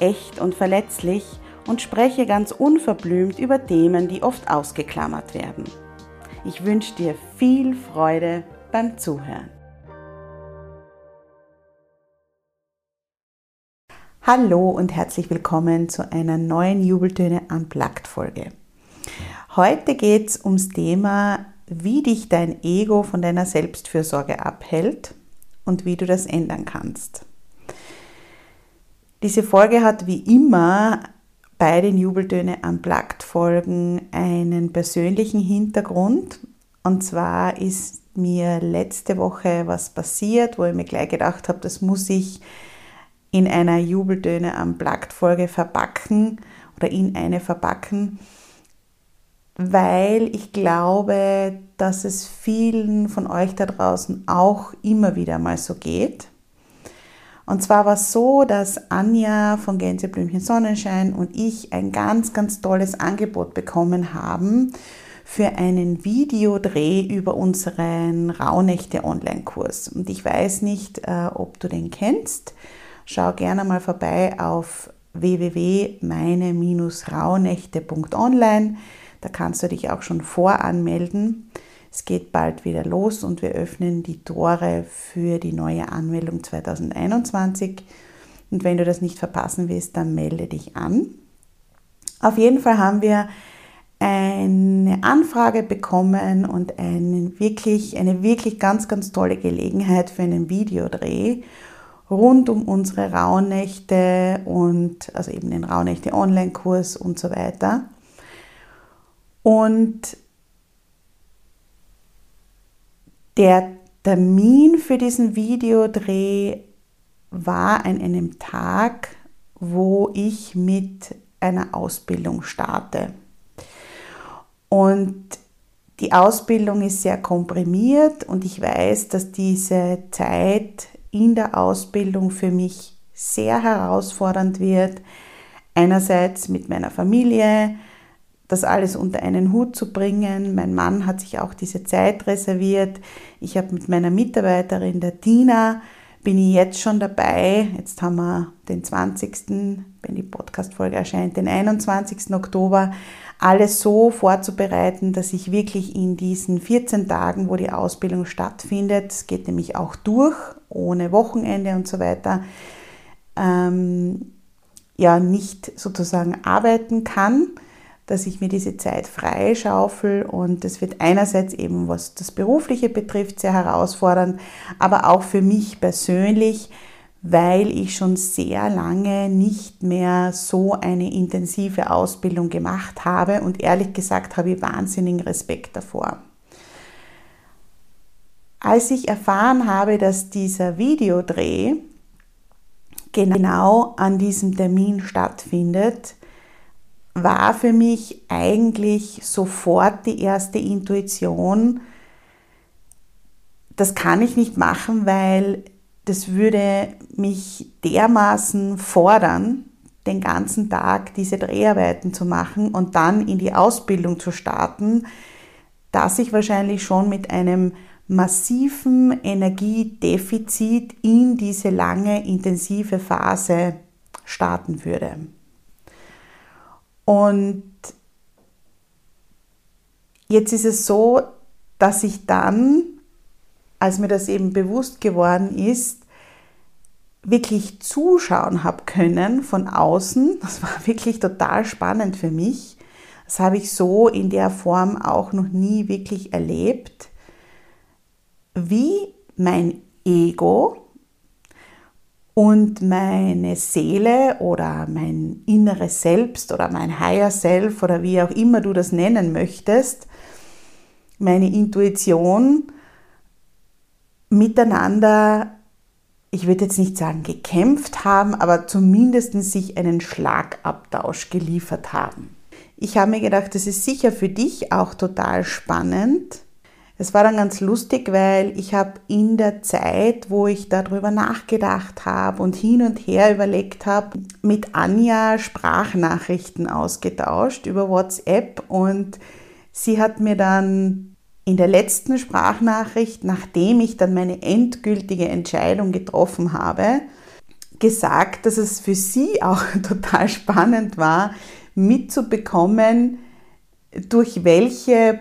echt und verletzlich und spreche ganz unverblümt über Themen, die oft ausgeklammert werden. Ich wünsche dir viel Freude beim Zuhören. Hallo und herzlich willkommen zu einer neuen Jubeltöne Unplugged Folge. Heute geht es ums Thema, wie dich dein Ego von deiner Selbstfürsorge abhält und wie du das ändern kannst. Diese Folge hat wie immer bei den Jubeltöne Unplugged Folgen einen persönlichen Hintergrund. Und zwar ist mir letzte Woche was passiert, wo ich mir gleich gedacht habe, das muss ich in einer Jubeltöne Unplugged Folge verpacken oder in eine verpacken, weil ich glaube, dass es vielen von euch da draußen auch immer wieder mal so geht. Und zwar war es so, dass Anja von Gänseblümchen Sonnenschein und ich ein ganz, ganz tolles Angebot bekommen haben für einen Videodreh über unseren Rauhnächte Online-Kurs. Und ich weiß nicht, äh, ob du den kennst. Schau gerne mal vorbei auf www.meine-rauhnächte.online. Da kannst du dich auch schon voranmelden. Es geht bald wieder los und wir öffnen die Tore für die neue Anmeldung 2021. Und wenn du das nicht verpassen willst, dann melde dich an. Auf jeden Fall haben wir eine Anfrage bekommen und eine wirklich, eine wirklich ganz, ganz tolle Gelegenheit für einen Videodreh rund um unsere Rauhnächte und also eben den Rauhnächte Online-Kurs und so weiter. Und Der Termin für diesen Videodreh war an einem Tag, wo ich mit einer Ausbildung starte. Und die Ausbildung ist sehr komprimiert und ich weiß, dass diese Zeit in der Ausbildung für mich sehr herausfordernd wird. Einerseits mit meiner Familie, das alles unter einen Hut zu bringen. Mein Mann hat sich auch diese Zeit reserviert. Ich habe mit meiner Mitarbeiterin, der Tina, bin ich jetzt schon dabei. Jetzt haben wir den 20., wenn die Podcast-Folge erscheint, den 21. Oktober, alles so vorzubereiten, dass ich wirklich in diesen 14 Tagen, wo die Ausbildung stattfindet, es geht nämlich auch durch, ohne Wochenende und so weiter, ähm, ja, nicht sozusagen arbeiten kann dass ich mir diese Zeit freischaufel und das wird einerseits eben, was das Berufliche betrifft, sehr herausfordernd, aber auch für mich persönlich, weil ich schon sehr lange nicht mehr so eine intensive Ausbildung gemacht habe und ehrlich gesagt habe ich wahnsinnigen Respekt davor. Als ich erfahren habe, dass dieser Videodreh genau an diesem Termin stattfindet, war für mich eigentlich sofort die erste Intuition, das kann ich nicht machen, weil das würde mich dermaßen fordern, den ganzen Tag diese Dreharbeiten zu machen und dann in die Ausbildung zu starten, dass ich wahrscheinlich schon mit einem massiven Energiedefizit in diese lange intensive Phase starten würde. Und jetzt ist es so, dass ich dann, als mir das eben bewusst geworden ist, wirklich zuschauen habe können von außen. Das war wirklich total spannend für mich, Das habe ich so in der Form auch noch nie wirklich erlebt, wie mein Ego und meine Seele oder mein inneres Selbst oder mein Higher Self oder wie auch immer du das nennen möchtest, meine Intuition miteinander, ich würde jetzt nicht sagen gekämpft haben, aber zumindest sich einen Schlagabtausch geliefert haben. Ich habe mir gedacht, das ist sicher für dich auch total spannend, es war dann ganz lustig, weil ich habe in der Zeit, wo ich darüber nachgedacht habe und hin und her überlegt habe, mit Anja Sprachnachrichten ausgetauscht über WhatsApp und sie hat mir dann in der letzten Sprachnachricht, nachdem ich dann meine endgültige Entscheidung getroffen habe, gesagt, dass es für sie auch total spannend war, mitzubekommen, durch welche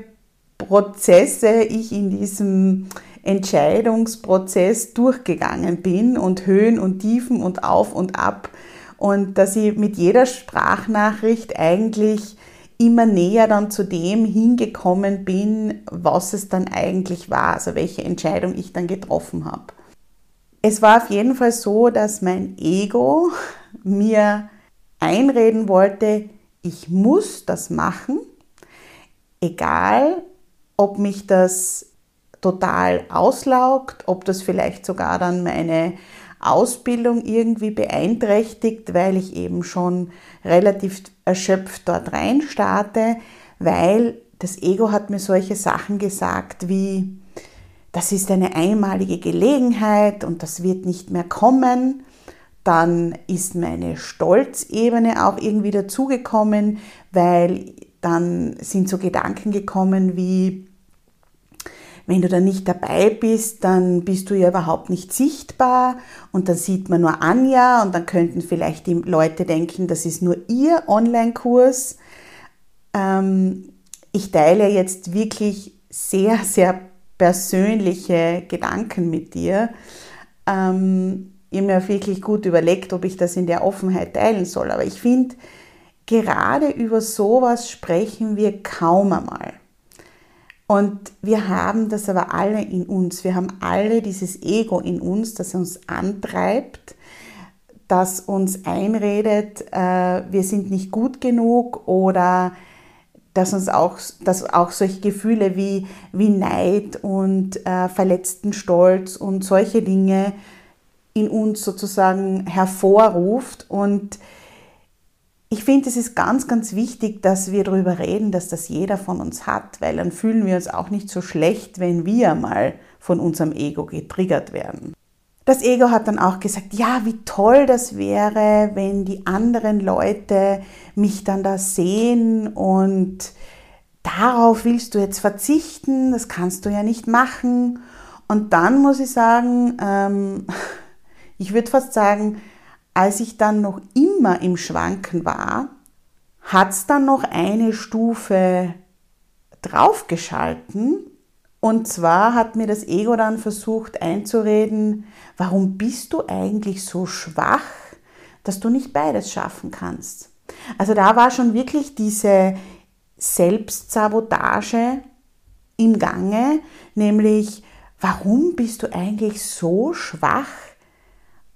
Prozesse ich in diesem Entscheidungsprozess durchgegangen bin und Höhen und Tiefen und auf und ab und dass ich mit jeder Sprachnachricht eigentlich immer näher dann zu dem hingekommen bin, was es dann eigentlich war, also welche Entscheidung ich dann getroffen habe. Es war auf jeden Fall so, dass mein Ego mir einreden wollte, ich muss das machen, egal ob mich das total auslaugt, ob das vielleicht sogar dann meine Ausbildung irgendwie beeinträchtigt, weil ich eben schon relativ erschöpft dort rein starte, weil das Ego hat mir solche Sachen gesagt wie, das ist eine einmalige Gelegenheit und das wird nicht mehr kommen. Dann ist meine Stolzebene auch irgendwie dazugekommen, weil dann sind so Gedanken gekommen wie, wenn du da nicht dabei bist, dann bist du ja überhaupt nicht sichtbar und dann sieht man nur Anja und dann könnten vielleicht die Leute denken, das ist nur ihr Online-Kurs. Ähm, ich teile jetzt wirklich sehr, sehr persönliche Gedanken mit dir. Ähm, ich habe mir wirklich gut überlegt, ob ich das in der Offenheit teilen soll. Aber ich finde, gerade über sowas sprechen wir kaum einmal. Und wir haben das aber alle in uns. Wir haben alle dieses Ego in uns, das uns antreibt, das uns einredet, äh, wir sind nicht gut genug oder dass uns auch, dass auch solche Gefühle wie, wie Neid und äh, verletzten Stolz und solche Dinge in uns sozusagen hervorruft und ich finde, es ist ganz, ganz wichtig, dass wir darüber reden, dass das jeder von uns hat, weil dann fühlen wir uns auch nicht so schlecht, wenn wir mal von unserem Ego getriggert werden. Das Ego hat dann auch gesagt, ja, wie toll das wäre, wenn die anderen Leute mich dann da sehen und darauf willst du jetzt verzichten, das kannst du ja nicht machen. Und dann muss ich sagen, ähm, ich würde fast sagen, als ich dann noch immer im Schwanken war, hat es dann noch eine Stufe draufgeschalten. Und zwar hat mir das Ego dann versucht einzureden, warum bist du eigentlich so schwach, dass du nicht beides schaffen kannst. Also da war schon wirklich diese Selbstsabotage im Gange, nämlich warum bist du eigentlich so schwach,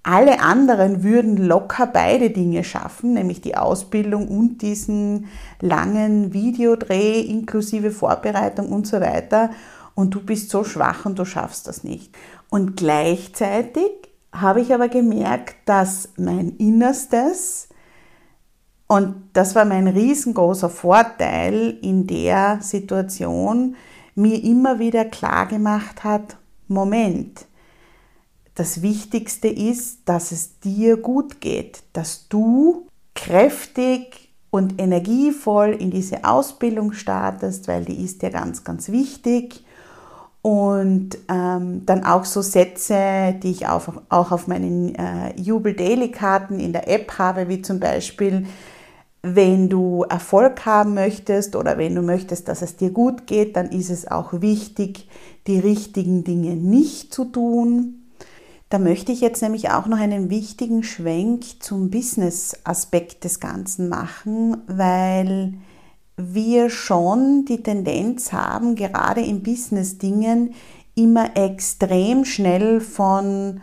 alle anderen würden locker beide Dinge schaffen, nämlich die Ausbildung und diesen langen Videodreh inklusive Vorbereitung und so weiter. Und du bist so schwach und du schaffst das nicht. Und gleichzeitig habe ich aber gemerkt, dass mein Innerstes, und das war mein riesengroßer Vorteil in der Situation, mir immer wieder klar gemacht hat, Moment, das Wichtigste ist, dass es dir gut geht, dass du kräftig und energievoll in diese Ausbildung startest, weil die ist dir ganz, ganz wichtig. Und ähm, dann auch so Sätze, die ich auch, auch auf meinen äh, Jubel Daily Karten in der App habe, wie zum Beispiel, wenn du Erfolg haben möchtest oder wenn du möchtest, dass es dir gut geht, dann ist es auch wichtig, die richtigen Dinge nicht zu tun. Da möchte ich jetzt nämlich auch noch einen wichtigen Schwenk zum Business-Aspekt des Ganzen machen, weil wir schon die Tendenz haben, gerade in Business-Dingen immer extrem schnell von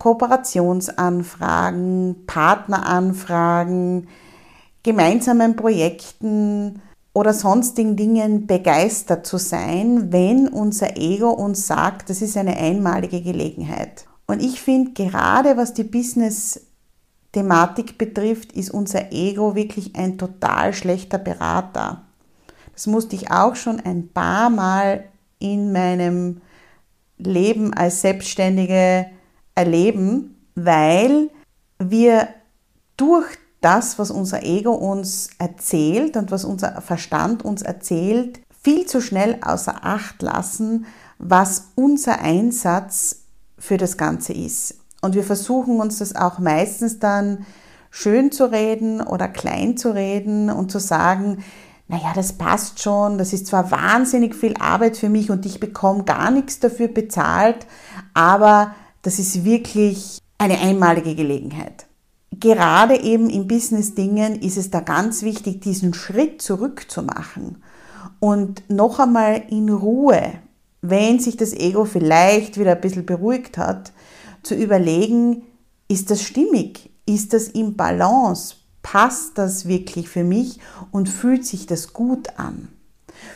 Kooperationsanfragen, Partneranfragen, gemeinsamen Projekten oder sonstigen Dingen begeistert zu sein, wenn unser Ego uns sagt, das ist eine einmalige Gelegenheit. Und ich finde, gerade was die Business-Thematik betrifft, ist unser Ego wirklich ein total schlechter Berater. Das musste ich auch schon ein paar Mal in meinem Leben als Selbstständige erleben, weil wir durch das, was unser Ego uns erzählt und was unser Verstand uns erzählt, viel zu schnell außer Acht lassen, was unser Einsatz für das Ganze ist. Und wir versuchen uns das auch meistens dann schön zu reden oder klein zu reden und zu sagen, naja, das passt schon, das ist zwar wahnsinnig viel Arbeit für mich und ich bekomme gar nichts dafür bezahlt, aber das ist wirklich eine einmalige Gelegenheit gerade eben in Business-Dingen ist es da ganz wichtig, diesen Schritt zurück zu machen und noch einmal in Ruhe, wenn sich das Ego vielleicht wieder ein bisschen beruhigt hat, zu überlegen, ist das stimmig? Ist das im Balance? Passt das wirklich für mich und fühlt sich das gut an?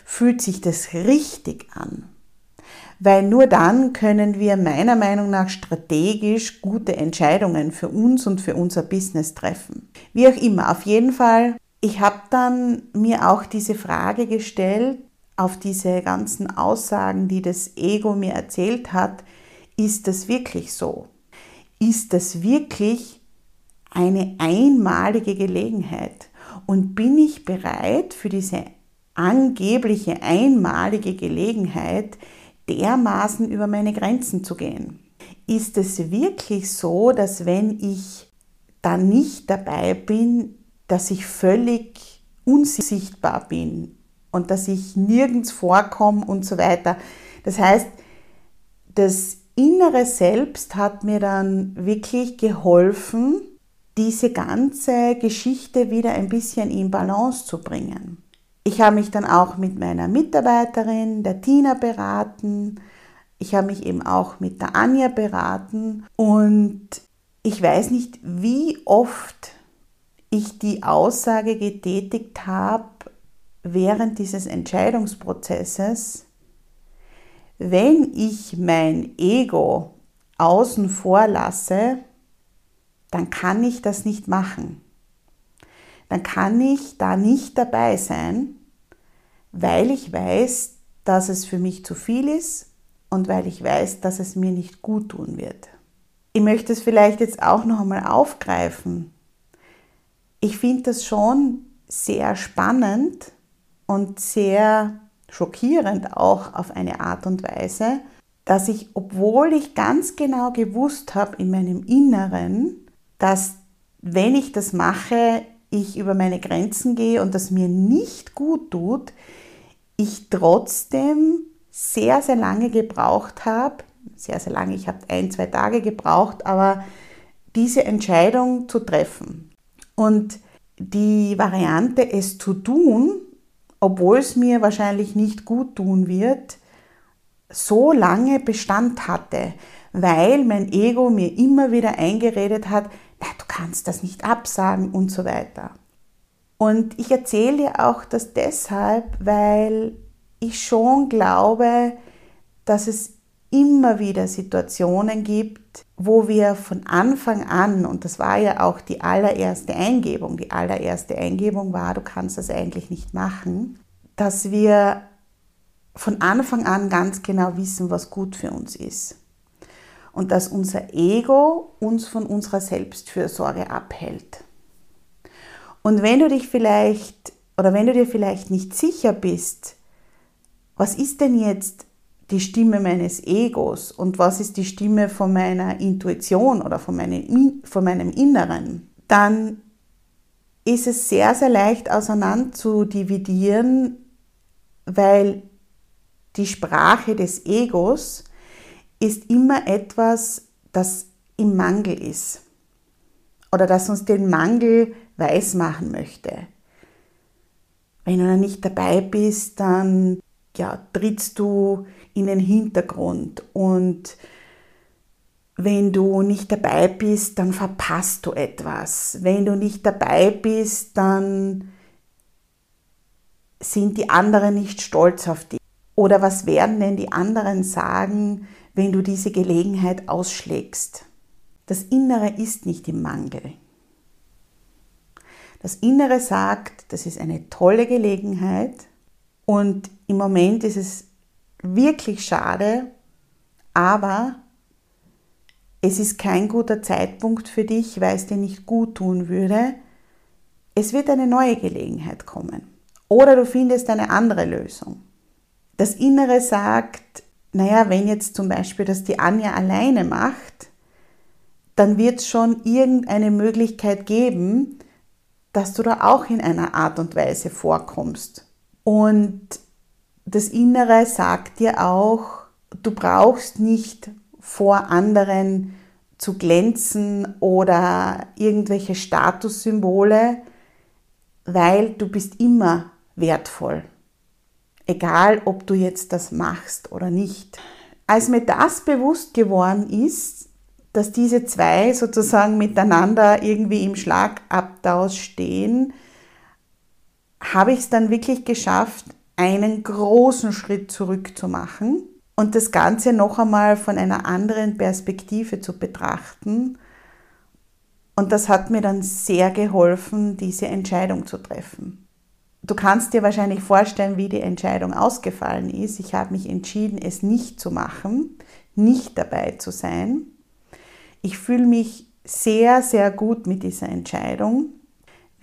Fühlt sich das richtig an? weil nur dann können wir meiner Meinung nach strategisch gute Entscheidungen für uns und für unser Business treffen. Wie auch immer, auf jeden Fall, ich habe dann mir auch diese Frage gestellt, auf diese ganzen Aussagen, die das Ego mir erzählt hat, ist das wirklich so? Ist das wirklich eine einmalige Gelegenheit? Und bin ich bereit für diese angebliche einmalige Gelegenheit, dermaßen über meine Grenzen zu gehen? Ist es wirklich so, dass wenn ich da nicht dabei bin, dass ich völlig unsichtbar bin und dass ich nirgends vorkomme und so weiter? Das heißt, das innere Selbst hat mir dann wirklich geholfen, diese ganze Geschichte wieder ein bisschen in Balance zu bringen. Ich habe mich dann auch mit meiner Mitarbeiterin, der Tina, beraten. Ich habe mich eben auch mit der Anja beraten und ich weiß nicht, wie oft ich die Aussage getätigt habe während dieses Entscheidungsprozesses, wenn ich mein Ego außen vor lasse, dann kann ich das nicht machen dann kann ich da nicht dabei sein, weil ich weiß, dass es für mich zu viel ist und weil ich weiß, dass es mir nicht gut tun wird. Ich möchte es vielleicht jetzt auch noch einmal aufgreifen. Ich finde das schon sehr spannend und sehr schockierend auch auf eine Art und Weise, dass ich, obwohl ich ganz genau gewusst habe in meinem Inneren, dass wenn ich das mache, ich über meine Grenzen gehe und das mir nicht gut tut, ich trotzdem sehr, sehr lange gebraucht habe, sehr, sehr lange, ich habe ein, zwei Tage gebraucht, aber diese Entscheidung zu treffen. Und die Variante, es zu tun, obwohl es mir wahrscheinlich nicht gut tun wird, so lange Bestand hatte, weil mein Ego mir immer wieder eingeredet hat, na, du kannst das nicht absagen und so weiter. Und ich erzähle dir auch das deshalb, weil ich schon glaube, dass es immer wieder Situationen gibt, wo wir von Anfang an, und das war ja auch die allererste Eingebung, die allererste Eingebung war, du kannst das eigentlich nicht machen, dass wir von Anfang an ganz genau wissen, was gut für uns ist und dass unser Ego uns von unserer Selbstfürsorge abhält. Und wenn du dich vielleicht oder wenn du dir vielleicht nicht sicher bist, was ist denn jetzt die Stimme meines Egos und was ist die Stimme von meiner Intuition oder von meinem, von meinem Inneren, dann ist es sehr, sehr leicht auseinander zu dividieren, weil die Sprache des Egos ist immer etwas, das im Mangel ist oder das uns den Mangel weismachen möchte. Wenn du dann nicht dabei bist, dann ja, trittst du in den Hintergrund und wenn du nicht dabei bist, dann verpasst du etwas. Wenn du nicht dabei bist, dann sind die anderen nicht stolz auf dich. Oder was werden denn die anderen sagen, wenn du diese Gelegenheit ausschlägst? Das Innere ist nicht im Mangel. Das Innere sagt, das ist eine tolle Gelegenheit und im Moment ist es wirklich schade, aber es ist kein guter Zeitpunkt für dich, weil es dir nicht gut tun würde. Es wird eine neue Gelegenheit kommen. Oder du findest eine andere Lösung. Das Innere sagt, naja, wenn jetzt zum Beispiel das die Anja alleine macht, dann wird es schon irgendeine Möglichkeit geben, dass du da auch in einer Art und Weise vorkommst. Und das Innere sagt dir auch, du brauchst nicht vor anderen zu glänzen oder irgendwelche Statussymbole, weil du bist immer wertvoll. Egal, ob du jetzt das machst oder nicht. Als mir das bewusst geworden ist, dass diese zwei sozusagen miteinander irgendwie im Schlagabtausch stehen, habe ich es dann wirklich geschafft, einen großen Schritt zurück zu machen und das Ganze noch einmal von einer anderen Perspektive zu betrachten. Und das hat mir dann sehr geholfen, diese Entscheidung zu treffen. Du kannst dir wahrscheinlich vorstellen, wie die Entscheidung ausgefallen ist. Ich habe mich entschieden, es nicht zu machen, nicht dabei zu sein. Ich fühle mich sehr, sehr gut mit dieser Entscheidung.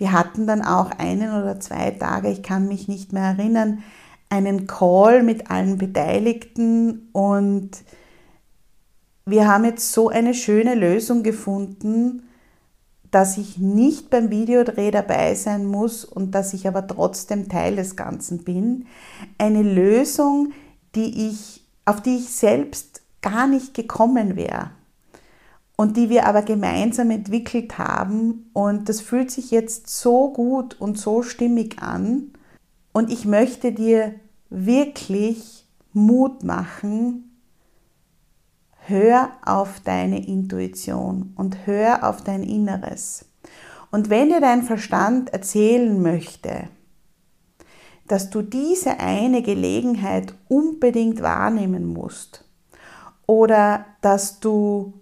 Wir hatten dann auch einen oder zwei Tage, ich kann mich nicht mehr erinnern, einen Call mit allen Beteiligten und wir haben jetzt so eine schöne Lösung gefunden, dass ich nicht beim Videodreh dabei sein muss und dass ich aber trotzdem Teil des Ganzen bin. Eine Lösung, die ich, auf die ich selbst gar nicht gekommen wäre und die wir aber gemeinsam entwickelt haben. Und das fühlt sich jetzt so gut und so stimmig an. Und ich möchte dir wirklich Mut machen, hör auf deine Intuition und hör auf dein Inneres. Und wenn dir dein Verstand erzählen möchte, dass du diese eine Gelegenheit unbedingt wahrnehmen musst oder dass du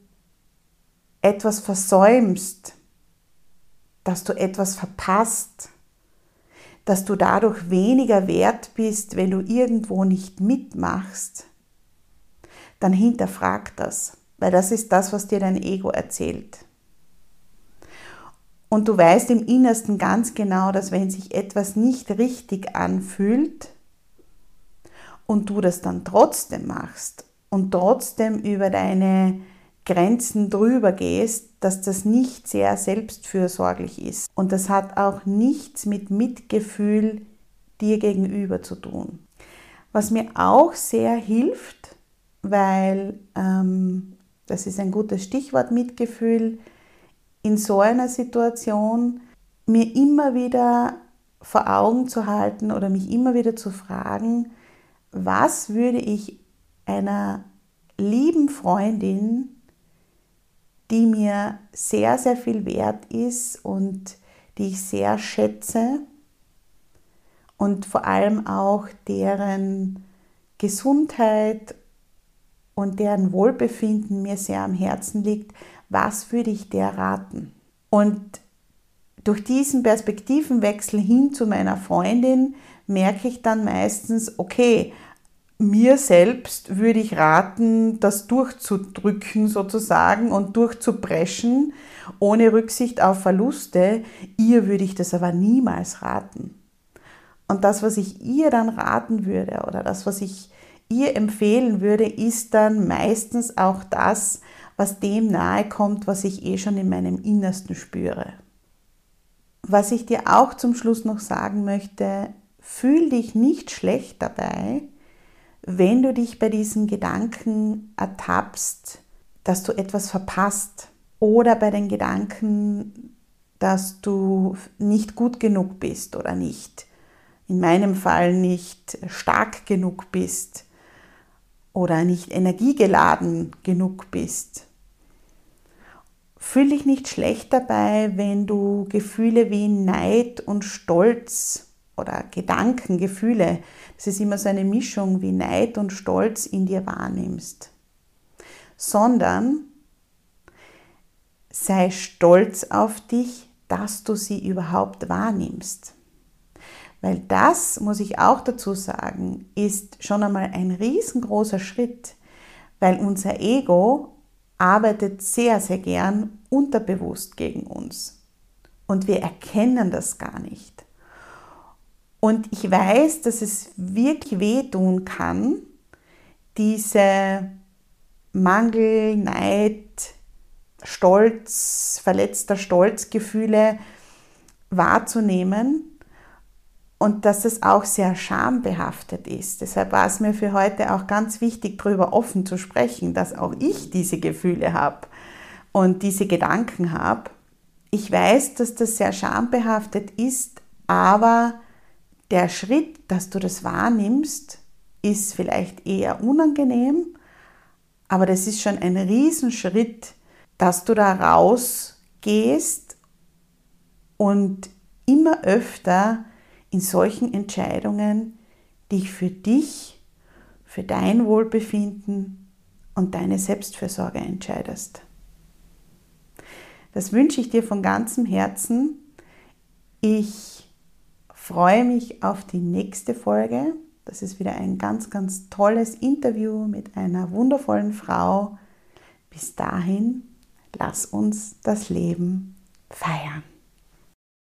etwas versäumst, dass du etwas verpasst, dass du dadurch weniger wert bist, wenn du irgendwo nicht mitmachst, dann hinterfrag das, weil das ist das, was dir dein Ego erzählt. Und du weißt im Innersten ganz genau, dass wenn sich etwas nicht richtig anfühlt und du das dann trotzdem machst und trotzdem über deine Grenzen drüber gehst, dass das nicht sehr selbstfürsorglich ist. Und das hat auch nichts mit Mitgefühl dir gegenüber zu tun. Was mir auch sehr hilft, weil ähm, das ist ein gutes Stichwort Mitgefühl, in so einer Situation mir immer wieder vor Augen zu halten oder mich immer wieder zu fragen, was würde ich einer lieben Freundin, die mir sehr, sehr viel wert ist und die ich sehr schätze und vor allem auch deren Gesundheit und deren Wohlbefinden mir sehr am Herzen liegt, was würde ich der raten? Und durch diesen Perspektivenwechsel hin zu meiner Freundin merke ich dann meistens, okay, mir selbst würde ich raten, das durchzudrücken sozusagen und durchzupreschen, ohne Rücksicht auf Verluste. Ihr würde ich das aber niemals raten. Und das, was ich ihr dann raten würde oder das, was ich ihr empfehlen würde, ist dann meistens auch das, was dem nahe kommt, was ich eh schon in meinem Innersten spüre. Was ich dir auch zum Schluss noch sagen möchte, fühl dich nicht schlecht dabei, wenn du dich bei diesen Gedanken ertappst, dass du etwas verpasst oder bei den Gedanken, dass du nicht gut genug bist oder nicht in meinem Fall nicht stark genug bist oder nicht energiegeladen genug bist. Fühl dich nicht schlecht dabei, wenn du Gefühle wie Neid und Stolz oder Gedanken, Gefühle, das ist immer so eine Mischung wie Neid und Stolz in dir wahrnimmst, sondern sei stolz auf dich, dass du sie überhaupt wahrnimmst. Weil das, muss ich auch dazu sagen, ist schon einmal ein riesengroßer Schritt, weil unser Ego arbeitet sehr, sehr gern unterbewusst gegen uns. Und wir erkennen das gar nicht. Und ich weiß, dass es wirklich wehtun kann, diese Mangel, Neid, Stolz, verletzter Stolzgefühle wahrzunehmen und dass es auch sehr schambehaftet ist. Deshalb war es mir für heute auch ganz wichtig, darüber offen zu sprechen, dass auch ich diese Gefühle habe und diese Gedanken habe. Ich weiß, dass das sehr schambehaftet ist, aber der Schritt, dass du das wahrnimmst, ist vielleicht eher unangenehm, aber das ist schon ein Riesenschritt, dass du da rausgehst und immer öfter in solchen Entscheidungen dich für dich, für dein Wohlbefinden und deine Selbstfürsorge entscheidest. Das wünsche ich dir von ganzem Herzen. Ich freue mich auf die nächste Folge. Das ist wieder ein ganz, ganz tolles Interview mit einer wundervollen Frau. Bis dahin, lass uns das Leben feiern.